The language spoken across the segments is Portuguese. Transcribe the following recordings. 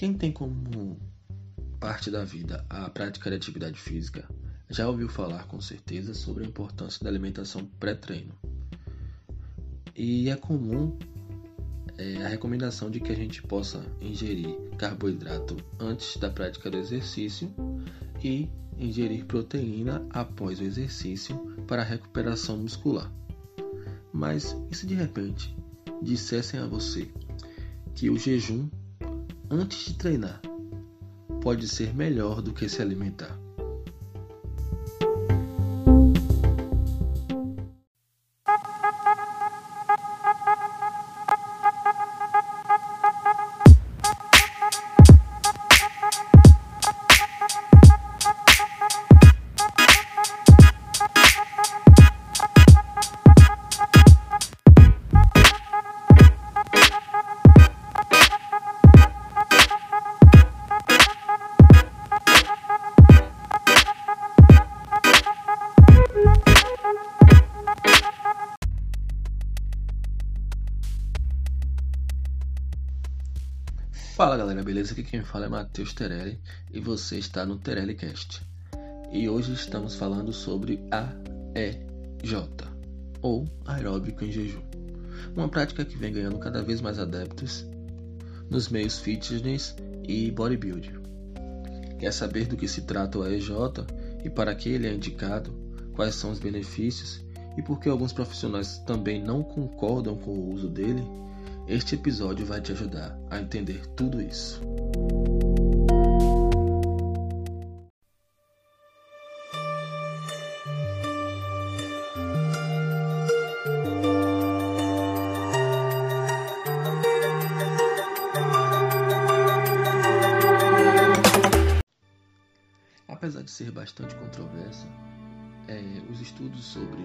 Quem tem como parte da vida a prática de atividade física já ouviu falar com certeza sobre a importância da alimentação pré-treino. E é comum é, a recomendação de que a gente possa ingerir carboidrato antes da prática do exercício e ingerir proteína após o exercício para a recuperação muscular. Mas e se de repente dissessem a você que o jejum antes de treinar pode ser melhor do que se alimentar? Beleza? Aqui quem fala é Matheus Terelli e você está no Terelli Cast. E hoje estamos falando sobre AEJ, ou aeróbico em jejum. Uma prática que vem ganhando cada vez mais adeptos nos meios fitness e bodybuilding. Quer saber do que se trata o AEJ e para que ele é indicado, quais são os benefícios e por que alguns profissionais também não concordam com o uso dele? Este episódio vai te ajudar a entender tudo isso. Apesar de ser bastante controverso, é, os estudos sobre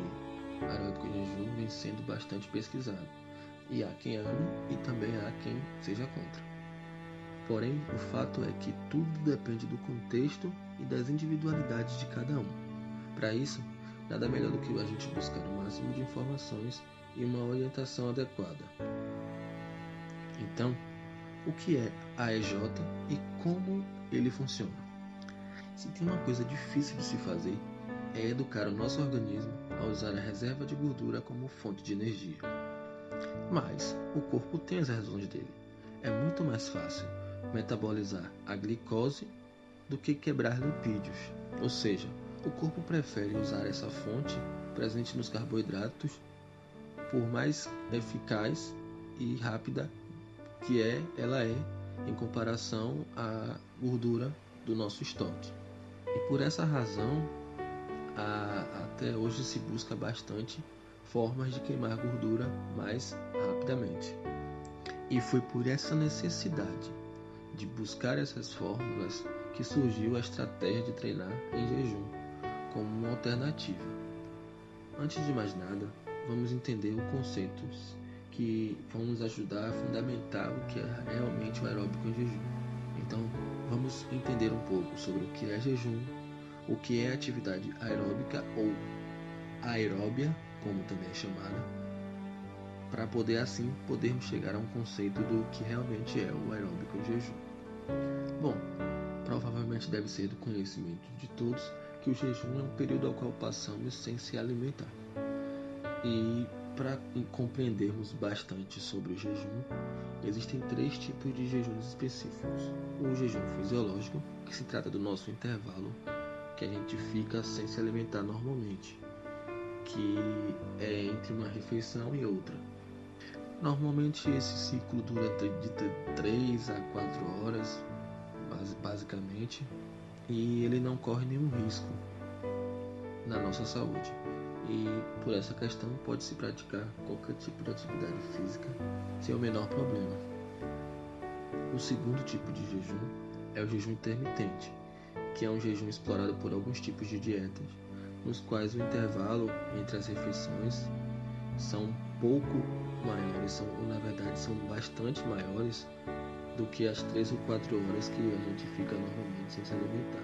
aeróbico em jejum vêm sendo bastante pesquisados e há quem ame e também há quem seja contra. Porém, o fato é que tudo depende do contexto e das individualidades de cada um. Para isso, nada melhor do que a gente buscar o máximo de informações e uma orientação adequada. Então, o que é AEJ e como ele funciona? Se tem uma coisa difícil de se fazer, é educar o nosso organismo a usar a reserva de gordura como fonte de energia. Mas o corpo tem as razões dele. É muito mais fácil metabolizar a glicose do que quebrar lipídios. Ou seja, o corpo prefere usar essa fonte presente nos carboidratos por mais eficaz e rápida que é, ela é em comparação à gordura do nosso estoque. E por essa razão, a, até hoje se busca bastante formas de queimar gordura mais rapidamente. E foi por essa necessidade de buscar essas fórmulas que surgiu a estratégia de treinar em jejum como uma alternativa. Antes de mais nada, vamos entender os conceitos que vão nos ajudar a fundamentar o que é realmente o aeróbico em jejum. Então, vamos entender um pouco sobre o que é jejum, o que é atividade aeróbica ou aeróbia como também é chamada, para poder assim podermos chegar a um conceito do que realmente é o aeróbico jejum. Bom, provavelmente deve ser do conhecimento de todos que o jejum é um período ao qual passamos sem se alimentar. E para compreendermos bastante sobre o jejum, existem três tipos de jejuns específicos. O jejum fisiológico, que se trata do nosso intervalo, que a gente fica sem se alimentar normalmente que é entre uma refeição e outra. Normalmente esse ciclo dura de 3 a 4 horas, basicamente, e ele não corre nenhum risco na nossa saúde. E por essa questão pode-se praticar qualquer tipo de atividade física sem o menor problema. O segundo tipo de jejum é o jejum intermitente, que é um jejum explorado por alguns tipos de dietas nos quais o intervalo entre as refeições são pouco maiores, são, na verdade são bastante maiores do que as 3 ou 4 horas que a gente fica normalmente sem se alimentar.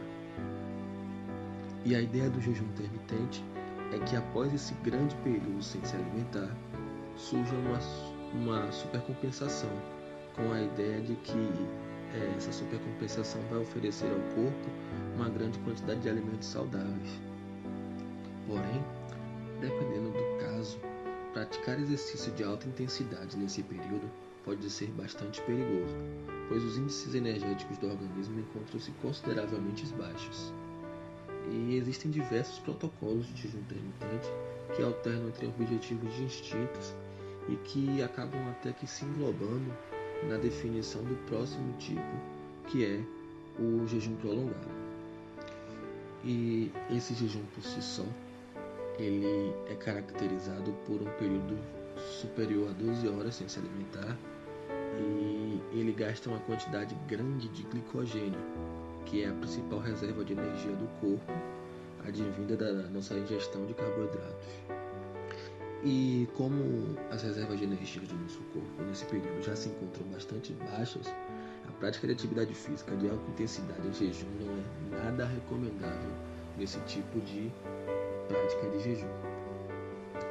E a ideia do jejum intermitente é que após esse grande período sem se alimentar, surja uma, uma supercompensação com a ideia de que é, essa supercompensação vai oferecer ao corpo uma grande quantidade de alimentos saudáveis. Porém, dependendo do caso, praticar exercício de alta intensidade nesse período pode ser bastante perigoso, pois os índices energéticos do organismo encontram-se consideravelmente baixos. E existem diversos protocolos de jejum intermitente que alternam entre objetivos distintos e que acabam até que se englobando na definição do próximo tipo, que é o jejum prolongado. E esse jejum por si só, ele é caracterizado por um período superior a 12 horas sem se alimentar e ele gasta uma quantidade grande de glicogênio, que é a principal reserva de energia do corpo, advinda da nossa ingestão de carboidratos. E como as reservas de energia do nosso corpo nesse período já se encontram bastante baixas, a prática de atividade física de alta intensidade em jejum não é nada recomendável nesse tipo de prática de jejum.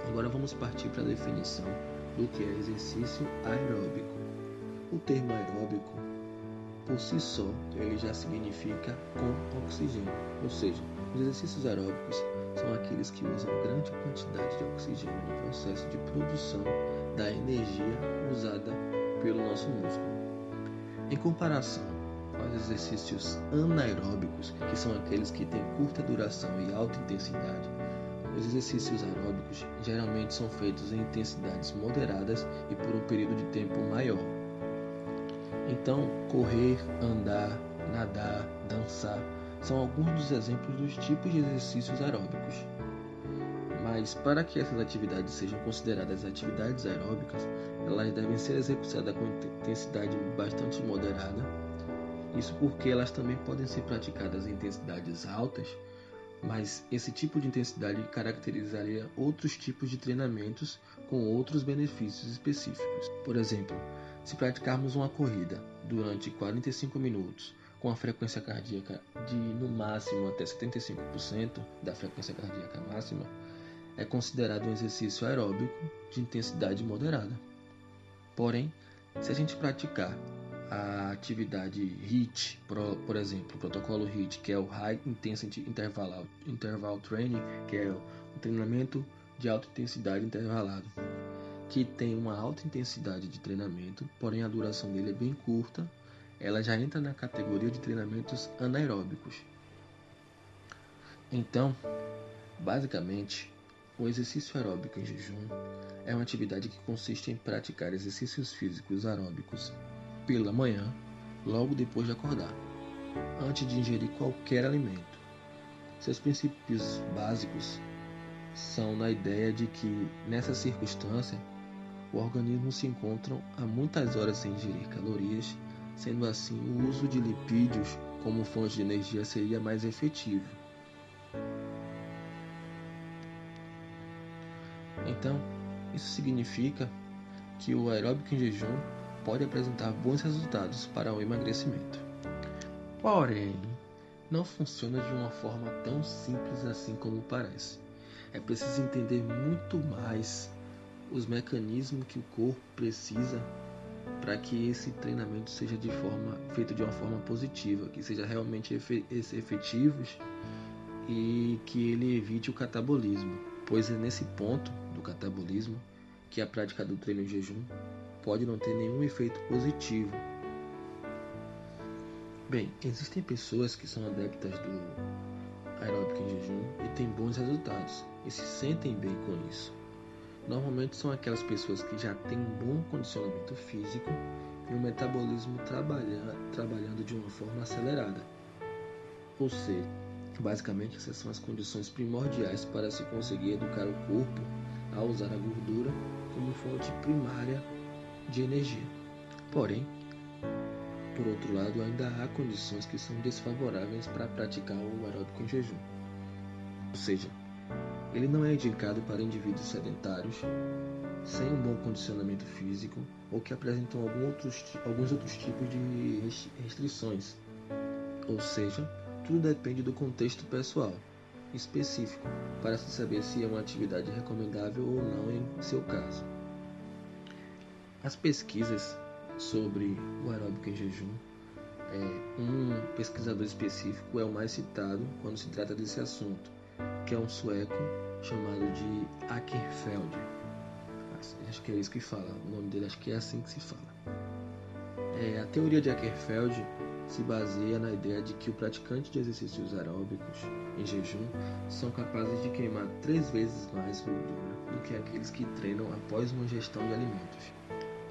Agora vamos partir para a definição do que é exercício aeróbico. O termo aeróbico, por si só, ele já significa com oxigênio, ou seja, os exercícios aeróbicos são aqueles que usam grande quantidade de oxigênio no processo de produção da energia usada pelo nosso músculo. Em comparação aos exercícios anaeróbicos, que são aqueles que têm curta duração e alta intensidade, os exercícios aeróbicos geralmente são feitos em intensidades moderadas e por um período de tempo maior. Então, correr, andar, nadar, dançar são alguns dos exemplos dos tipos de exercícios aeróbicos. Mas para que essas atividades sejam consideradas atividades aeróbicas, elas devem ser executadas com intensidade bastante moderada. Isso porque elas também podem ser praticadas em intensidades altas, mas esse tipo de intensidade caracterizaria outros tipos de treinamentos com outros benefícios específicos. Por exemplo, se praticarmos uma corrida durante 45 minutos com a frequência cardíaca de no máximo até 75% da frequência cardíaca máxima, é considerado um exercício aeróbico de intensidade moderada. Porém, se a gente praticar a atividade HIIT, por, exemplo, o protocolo HIIT, que é o High Intensity Interval, Interval Training, que é o treinamento de alta intensidade intervalado, que tem uma alta intensidade de treinamento, porém a duração dele é bem curta, ela já entra na categoria de treinamentos anaeróbicos. Então, basicamente, o exercício aeróbico em jejum é uma atividade que consiste em praticar exercícios físicos aeróbicos pela manhã, logo depois de acordar, antes de ingerir qualquer alimento. Seus princípios básicos são na ideia de que, nessa circunstância, o organismo se encontra há muitas horas sem ingerir calorias, sendo assim o uso de lipídios como fonte de energia seria mais efetivo. Então, isso significa que o aeróbico em jejum pode apresentar bons resultados para o emagrecimento. Porém, não funciona de uma forma tão simples assim como parece. É preciso entender muito mais os mecanismos que o corpo precisa para que esse treinamento seja de forma feito de uma forma positiva, que seja realmente efetivo e que ele evite o catabolismo, pois é nesse ponto do catabolismo que a prática do treino em jejum pode não ter nenhum efeito positivo. Bem, existem pessoas que são adeptas do aeróbico em jejum e têm bons resultados e se sentem bem com isso. Normalmente são aquelas pessoas que já têm um bom condicionamento físico e um metabolismo trabalha, trabalhando de uma forma acelerada. Ou seja, basicamente essas são as condições primordiais para se conseguir educar o corpo a usar a gordura como fonte primária de energia. Porém, por outro lado, ainda há condições que são desfavoráveis para praticar o aeróbico em jejum. Ou seja, ele não é indicado para indivíduos sedentários, sem um bom condicionamento físico ou que apresentam algum outros, alguns outros tipos de restrições. Ou seja, tudo depende do contexto pessoal específico para se saber se é uma atividade recomendável ou não em seu caso. As pesquisas sobre o aeróbico em jejum É, um pesquisador específico é o mais citado quando se trata desse assunto, que é um sueco chamado de Ackerfeld. Acho que é isso que fala, o nome dele acho que é assim que se fala. É, a teoria de Ackerfeld se baseia na ideia de que o praticante de exercícios aeróbicos em jejum são capazes de queimar três vezes mais gordura do que aqueles que treinam após uma ingestão de alimentos.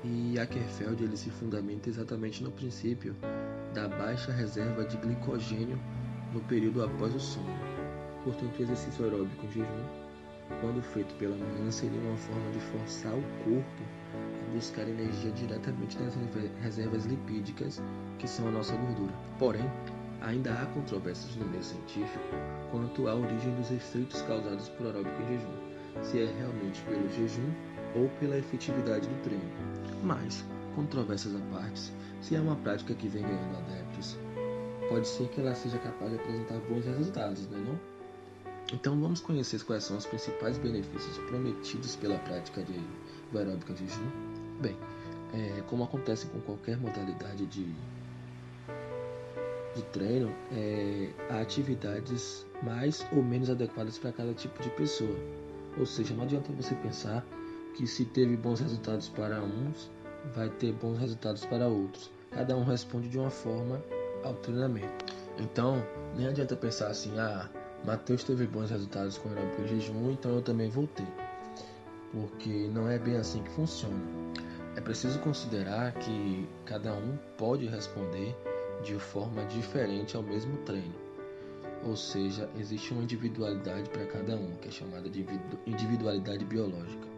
E Ackerfeld ele se fundamenta exatamente no princípio da baixa reserva de glicogênio no período após o sono. Portanto, o exercício aeróbico em jejum, quando feito pela manhã, seria uma forma de forçar o corpo a buscar energia diretamente nas reservas lipídicas, que são a nossa gordura. Porém, ainda há controvérsias no meio científico quanto à origem dos efeitos causados por aeróbico em jejum, se é realmente pelo jejum ou pela efetividade do treino. Mas, controvérsias à parte, se é uma prática que vem ganhando adeptos, pode ser que ela seja capaz de apresentar bons resultados, não é não? Então vamos conhecer quais são os principais benefícios prometidos pela prática de, do aeróbico em jejum. Bem, é, como acontece com qualquer modalidade de, de treino, é, há atividades mais ou menos adequadas para cada tipo de pessoa. Ou seja, não adianta você pensar que se teve bons resultados para uns, vai ter bons resultados para outros. Cada um responde de uma forma ao treinamento. Então, nem adianta pensar assim, ah, Mateus teve bons resultados com o em jejum, então eu também vou ter. Porque não é bem assim que funciona. É preciso considerar que cada um pode responder de forma diferente ao mesmo treino. Ou seja, existe uma individualidade para cada um, que é chamada de individualidade biológica.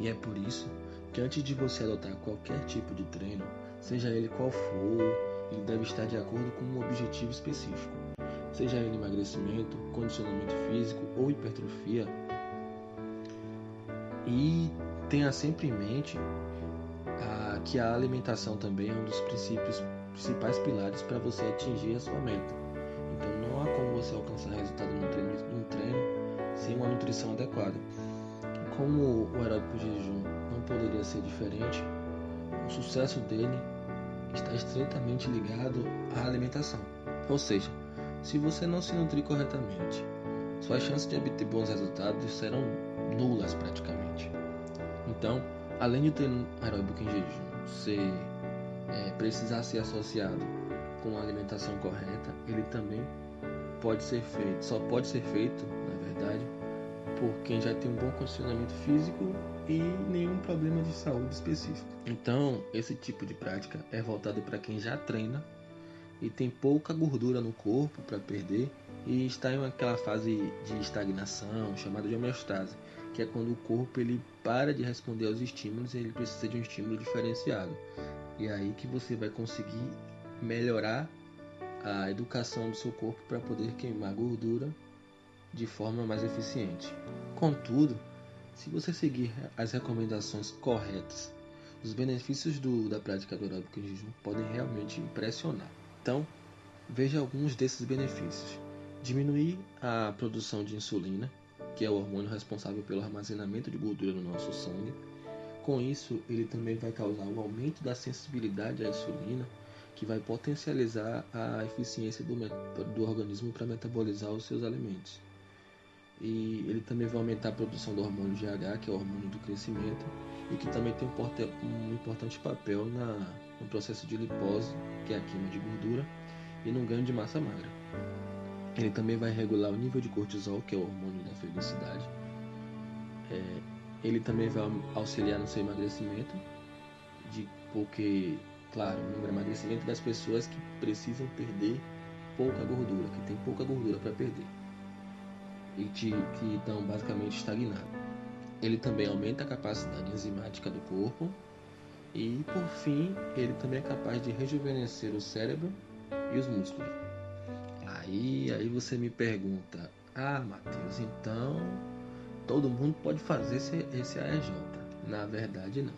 E é por isso que antes de você adotar qualquer tipo de treino, seja ele qual for, ele deve estar de acordo com um objetivo específico. Seja ele emagrecimento, condicionamento físico ou hipertrofia. E tenha sempre em mente a, que a alimentação também é um dos princípios, principais pilares para você atingir a sua meta. Então não há como você alcançar resultado num treino, num treino sem uma nutrição adequada. Como o aeróbico de jejum não poderia ser diferente, o sucesso dele está estreitamente ligado à alimentação. Ou seja, se você não se nutrir corretamente, suas chances de obter bons resultados serão nulas praticamente. Então, além de ter aeróbico em jejum ser, é, precisar ser associado com a alimentação correta, ele também pode ser feito, só pode ser feito, na verdade, por quem já tem um bom condicionamento físico e nenhum problema de saúde específico. Então, esse tipo de prática é voltado para quem já treina e tem pouca gordura no corpo para perder e está em aquela fase de estagnação chamada de homeostase, que é quando o corpo ele para de responder aos estímulos e ele precisa de um estímulo diferenciado. E é aí que você vai conseguir melhorar a educação do seu corpo para poder queimar gordura de forma mais eficiente. Contudo, se você seguir as recomendações corretas, os benefícios do, da prática do aeróbico em jejum podem realmente impressionar. Então, veja alguns desses benefícios. Diminuir a produção de insulina, que é o hormônio responsável pelo armazenamento de gordura no nosso sangue. Com isso, ele também vai causar um aumento da sensibilidade à insulina, que vai potencializar a eficiência do, do organismo para metabolizar os seus alimentos e ele também vai aumentar a produção do hormônio GH, que é o hormônio do crescimento, e que também tem um importante papel na, no processo de lipose, que é a queima de gordura, e no ganho de massa magra. Ele também vai regular o nível de cortisol, que é o hormônio da felicidade. É, ele também vai auxiliar no seu emagrecimento, de, porque, claro, no emagrecimento das pessoas que precisam perder pouca gordura, que tem pouca gordura para perder e que, que estão basicamente estagnados. Ele também aumenta a capacidade enzimática do corpo e, por fim, ele também é capaz de rejuvenescer o cérebro e os músculos. Aí, aí você me pergunta, ah, Matheus, então todo mundo pode fazer esse, esse AEJ? Na verdade, não.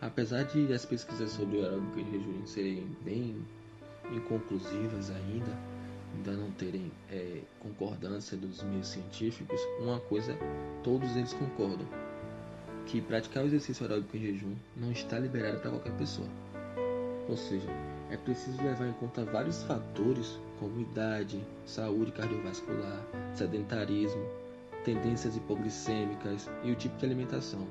Apesar de as pesquisas sobre o aeróbico em jejum serem bem inconclusivas ainda, ainda não terem é, concordância dos meios científicos, uma coisa todos eles concordam: que praticar o exercício aeróbico em jejum não está liberado para qualquer pessoa. Ou seja, é preciso levar em conta vários fatores, como idade, saúde cardiovascular, sedentarismo, tendências hipoglicêmicas e o tipo de alimentação.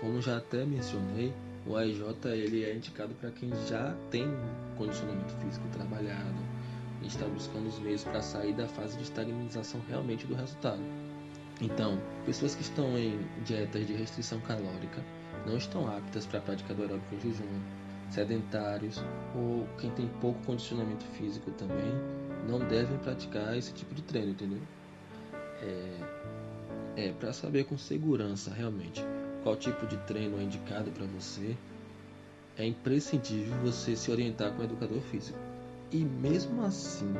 Como já até mencionei, o AIJ ele é indicado para quem já tem condicionamento físico trabalhado e está buscando os meios para sair da fase de estagnização realmente do resultado. Então, pessoas que estão em dietas de restrição calórica não estão aptas para a prática do aeróbico em jejum, sedentários ou quem tem pouco condicionamento físico também não devem praticar esse tipo de treino, entendeu? É, é para saber com segurança realmente qual tipo de treino é indicado para você, é imprescindível você se orientar com o educador físico. E mesmo assim,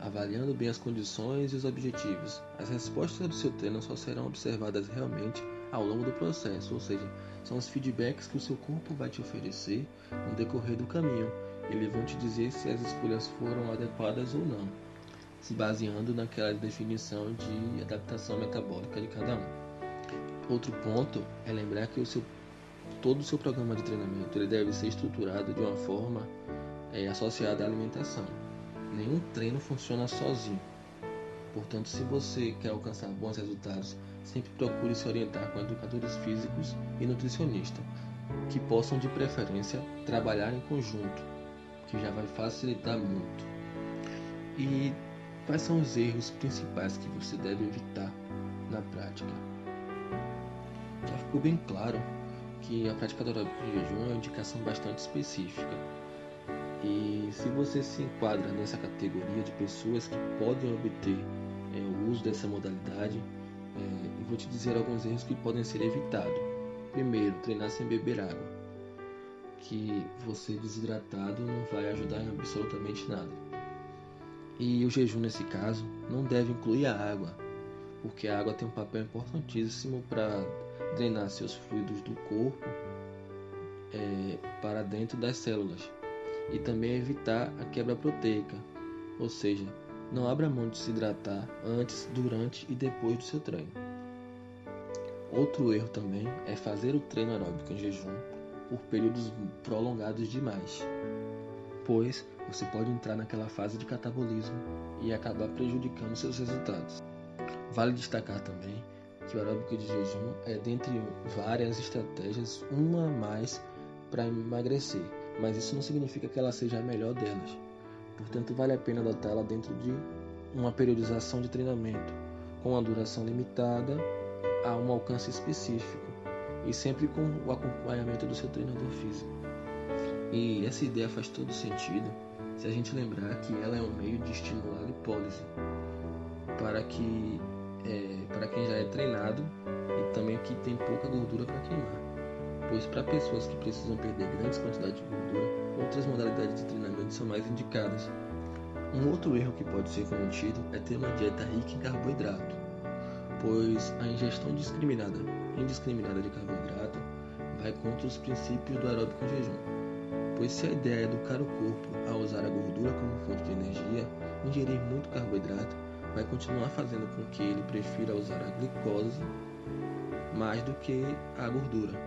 avaliando bem as condições e os objetivos, as respostas do seu treino só serão observadas realmente ao longo do processo, ou seja, são os feedbacks que o seu corpo vai te oferecer no decorrer do caminho. Eles vão te dizer se as escolhas foram adequadas ou não, se baseando naquela definição de adaptação metabólica de cada um. Outro ponto é lembrar que o seu, todo o seu programa de treinamento ele deve ser estruturado de uma forma é, associada à alimentação. Nenhum treino funciona sozinho. Portanto, se você quer alcançar bons resultados, sempre procure se orientar com educadores físicos e nutricionistas, que possam de preferência trabalhar em conjunto, que já vai facilitar muito. E quais são os erros principais que você deve evitar na prática? Já ficou bem claro que a prática do aeróbico de jejum é uma indicação bastante específica. E se você se enquadra nessa categoria de pessoas que podem obter é, o uso dessa modalidade, é, eu vou te dizer alguns erros que podem ser evitados. Primeiro, treinar sem beber água, que você desidratado não vai ajudar em absolutamente nada. E o jejum nesse caso não deve incluir a água, porque a água tem um papel importantíssimo para drenar seus fluidos do corpo é, para dentro das células e também evitar a quebra proteica, ou seja, não abra mão de se hidratar antes, durante e depois do seu treino. Outro erro também é fazer o treino aeróbico em jejum por períodos prolongados demais, pois você pode entrar naquela fase de catabolismo e acabar prejudicando seus resultados. Vale destacar também o aeróbico de jejum é dentre várias estratégias uma a mais para emagrecer, mas isso não significa que ela seja a melhor delas. Portanto, vale a pena adotá-la dentro de uma periodização de treinamento, com uma duração limitada a um alcance específico e sempre com o acompanhamento do seu treinador físico. E essa ideia faz todo sentido se a gente lembrar que ela é um meio de estimular a lipólise para que é, para quem já é treinado e também que tem pouca gordura para queimar. Pois para pessoas que precisam perder grandes quantidades de gordura, outras modalidades de treinamento são mais indicadas. Um outro erro que pode ser cometido é ter uma dieta rica em carboidrato, pois a ingestão discriminada, indiscriminada de carboidrato vai contra os princípios do aeróbico jejum. Pois se a ideia é educar o corpo a usar a gordura como fonte de energia, ingerir muito carboidrato vai continuar fazendo com que ele prefira usar a glicose mais do que a gordura.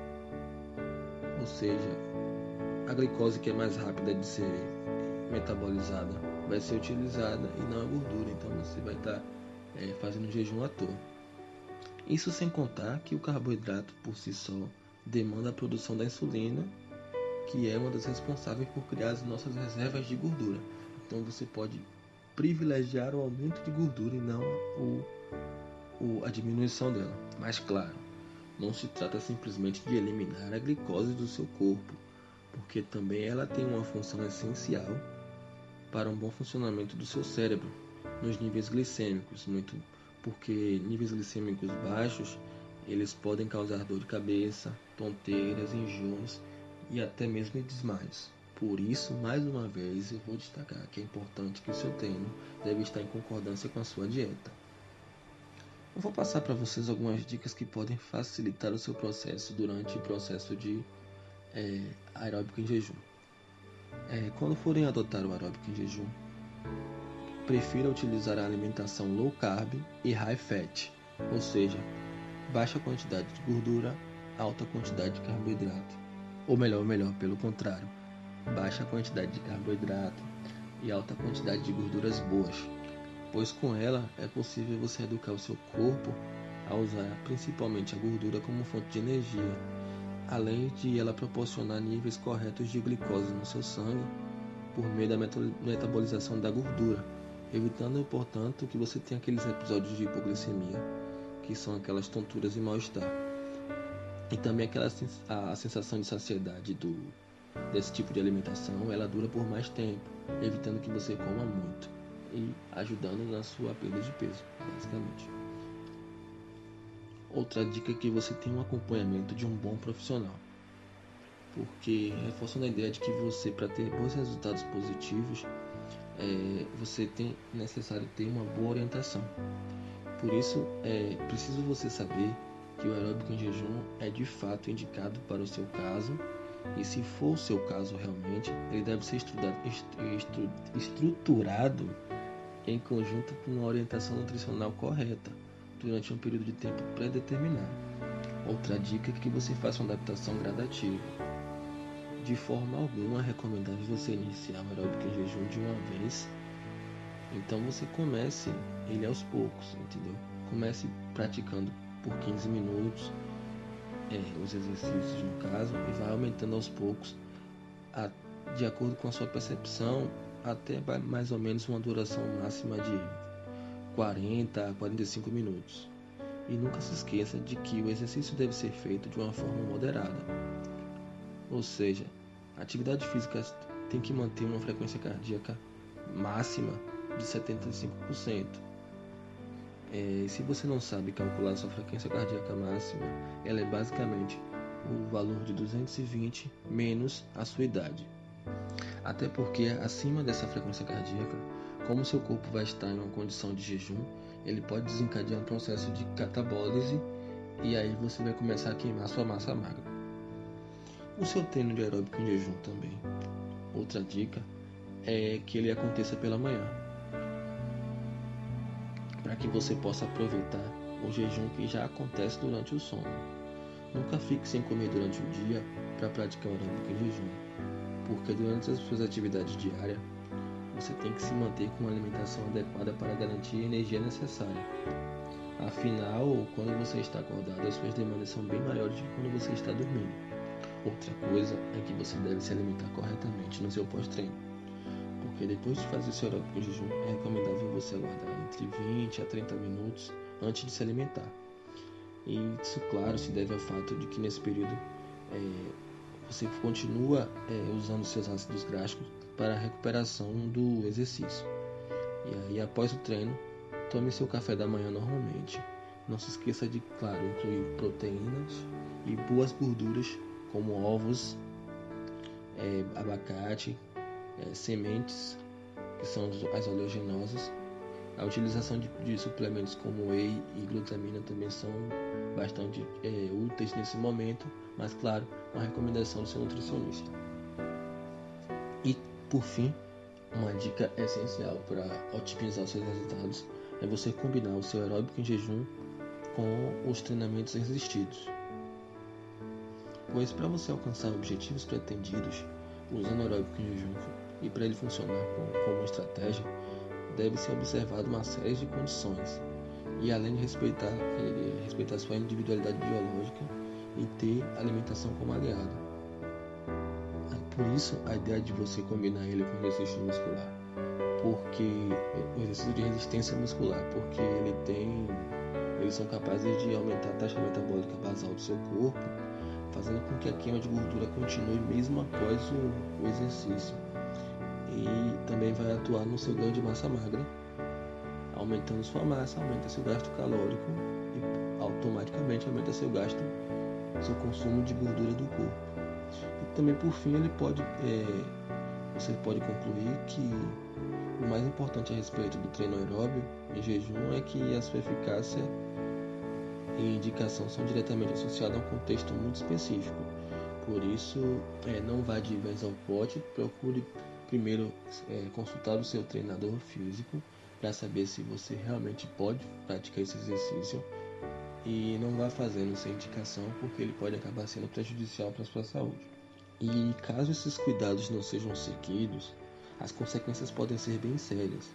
Ou seja, a glicose que é mais rápida de ser metabolizada vai ser utilizada e não a gordura, então você vai estar tá, é, fazendo jejum à toa. Isso sem contar que o carboidrato por si só demanda a produção da insulina, que é uma das responsáveis por criar as nossas reservas de gordura. Então você pode privilegiar o aumento de gordura e não o, o, a diminuição dela. Mas claro, não se trata simplesmente de eliminar a glicose do seu corpo, porque também ela tem uma função essencial para um bom funcionamento do seu cérebro nos níveis glicêmicos, muito porque níveis glicêmicos baixos eles podem causar dor de cabeça, tonteiras, enjoos e até mesmo desmaios. Por isso, mais uma vez, eu vou destacar que é importante que o seu treino deve estar em concordância com a sua dieta. Eu vou passar para vocês algumas dicas que podem facilitar o seu processo durante o processo de é, aeróbico em jejum. É, quando forem adotar o aeróbico em jejum, prefira utilizar a alimentação low carb e high fat, ou seja, baixa quantidade de gordura, alta quantidade de carboidrato. Ou melhor, melhor, pelo contrário, baixa quantidade de carboidrato e alta quantidade de gorduras boas, pois com ela é possível você educar o seu corpo a usar principalmente a gordura como fonte de energia, além de ela proporcionar níveis corretos de glicose no seu sangue por meio da metabolização da gordura, evitando, portanto, que você tenha aqueles episódios de hipoglicemia, que são aquelas tonturas e mal-estar. E também aquela a sensação de saciedade do desse tipo de alimentação, ela dura por mais tempo, evitando que você coma muito e ajudando na sua perda de peso, basicamente. Outra dica é que você tem um acompanhamento de um bom profissional, porque reforçando a ideia de que você, para ter bons resultados positivos, é, você tem necessário ter uma boa orientação. Por isso, é preciso você saber que o aeróbico em jejum é de fato indicado para o seu caso e se for o seu caso realmente, ele deve ser estudado, estru, estruturado em conjunto com uma orientação nutricional correta durante um período de tempo pré-determinado. Outra dica é que você faça uma adaptação gradativa. De forma alguma é recomendável você iniciar o aeróbico em jejum de uma vez. Então você comece ele aos poucos, entendeu? Comece praticando por 15 minutos é, os exercícios no caso e vai aumentando aos poucos a, de acordo com a sua percepção até mais ou menos uma duração máxima de 40 a 45 minutos. E nunca se esqueça de que o exercício deve ser feito de uma forma moderada. Ou seja, a atividade física tem que manter uma frequência cardíaca máxima de 75%. É, se você não sabe calcular sua frequência cardíaca máxima, ela é basicamente o valor de 220 menos a sua idade. Até porque acima dessa frequência cardíaca, como seu corpo vai estar em uma condição de jejum, ele pode desencadear um processo de catabólise e aí você vai começar a queimar sua massa magra. O seu treino de aeróbico em jejum também. Outra dica é que ele aconteça pela manhã, para que você possa aproveitar o jejum que já acontece durante o sono. Nunca fique sem comer durante o dia para praticar o aeróbico em jejum, porque durante as suas atividades diárias você tem que se manter com uma alimentação adequada para garantir a energia necessária. Afinal, quando você está acordado, as suas demandas são bem maiores do que quando você está dormindo. Outra coisa é que você deve se alimentar corretamente no seu pós-treino, porque depois de fazer seu aeróbico em jejum, é recomendável você aguardar entre 20 a 30 minutos antes de se alimentar. E isso, claro, se deve ao fato de que nesse período é, você continua é, usando seus ácidos graxos para a recuperação do exercício. E aí, após o treino, tome seu café da manhã normalmente. Não se esqueça de, claro, incluir proteínas e boas gorduras como ovos, é, abacate, é, sementes, que são as oleaginosas. A utilização de, de, suplementos como whey e glutamina também são bastante é, úteis nesse momento, mas claro, uma recomendação do seu nutricionista. E por fim, uma dica essencial para otimizar seus resultados é você combinar o seu aeróbico em jejum com os treinamentos resistidos. Pois para você alcançar objetivos pretendidos usando aeróbico em jejum e para ele funcionar como estratégia, deve ser observado uma série de condições e além de respeitar, eh, respeitar sua individualidade biológica e ter alimentação como aliado. Por isso, a ideia de você combinar ele com exercício muscular, porque o exercício de resistência muscular, porque ele tem, eles são capazes de aumentar a taxa metabólica basal do seu corpo, fazendo com que a queima de gordura continue mesmo após o, o exercício. E também vai atuar no seu ganho de massa magra, aumentando sua massa, aumenta seu gasto calórico e automaticamente aumenta seu gasto, seu consumo de gordura do corpo. E também por fim ele pode, é, você pode concluir que o mais importante a respeito do treino aeróbio em jejum é que a sua eficácia e indicação são diretamente associadas a um contexto muito específico. Por isso, é, não vá de vez ao pote, procure primeiro é, consultar o seu treinador físico para saber se você realmente pode praticar esse exercício e não vá fazendo sem indicação porque ele pode acabar sendo prejudicial para a sua saúde. E caso esses cuidados não sejam seguidos, as consequências podem ser bem sérias.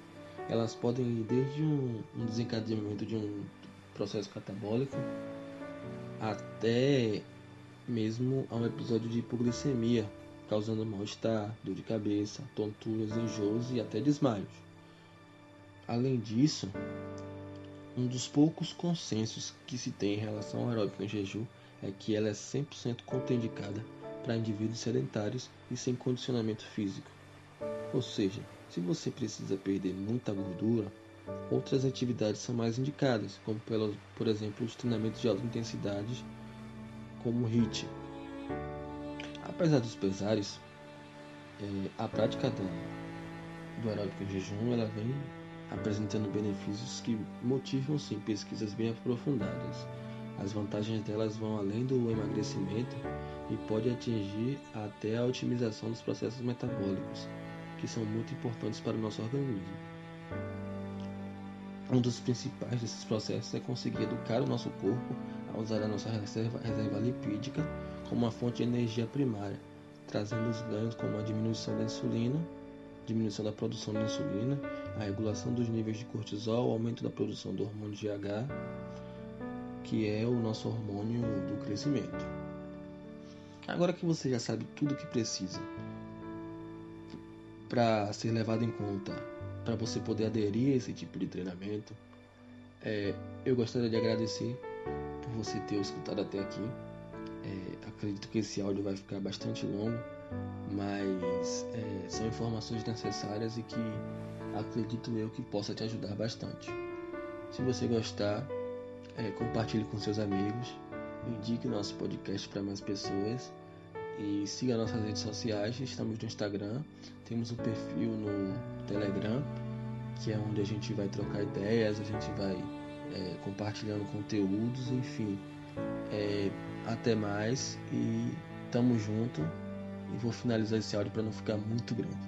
Elas podem ir desde um, um desencadeamento de um processo catabólico até mesmo a um episódio de hipoglicemia, causando mal-estar, dor de cabeça, tonturas, enjoos e até desmaios. Além disso, um dos poucos consensos que se tem em relação ao aeróbica em jejum é que ela é 100% contraindicada para indivíduos sedentários e sem condicionamento físico. Ou seja, se você precisa perder muita gordura, outras atividades são mais indicadas, como por exemplo os treinamentos de alta intensidade, como HIIT. Apesar dos pesares, é, a prática do, aeróbico em jejum ela vem apresentando benefícios que motivam sim pesquisas bem aprofundadas. As vantagens delas vão além do emagrecimento e pode atingir até a otimização dos processos metabólicos, que são muito importantes para o nosso organismo. Um dos principais desses processos é conseguir educar o nosso corpo a usar a nossa reserva, reserva lipídica como uma fonte de energia primária, trazendo os ganhos como a diminuição da insulina, diminuição da produção de insulina, a regulação dos níveis de cortisol, aumento da produção do hormônio GH, que é o nosso hormônio do crescimento. Agora que você já sabe tudo o que precisa para ser levado em conta, para você poder aderir a esse tipo de treinamento, é, eu gostaria de agradecer por você ter escutado até aqui. É, acredito que esse áudio vai ficar bastante longo, mas é, são informações necessárias e que acredito eu que possa te ajudar bastante. Se você gostar, é, compartilhe com seus amigos, indique nosso podcast para mais pessoas e siga nossas redes sociais. Estamos no Instagram, temos um perfil no Telegram, que é onde a gente vai trocar ideias, a gente vai é, compartilhando conteúdos, enfim. É, até mais e tamo junto. E vou finalizar esse áudio para não ficar muito grande.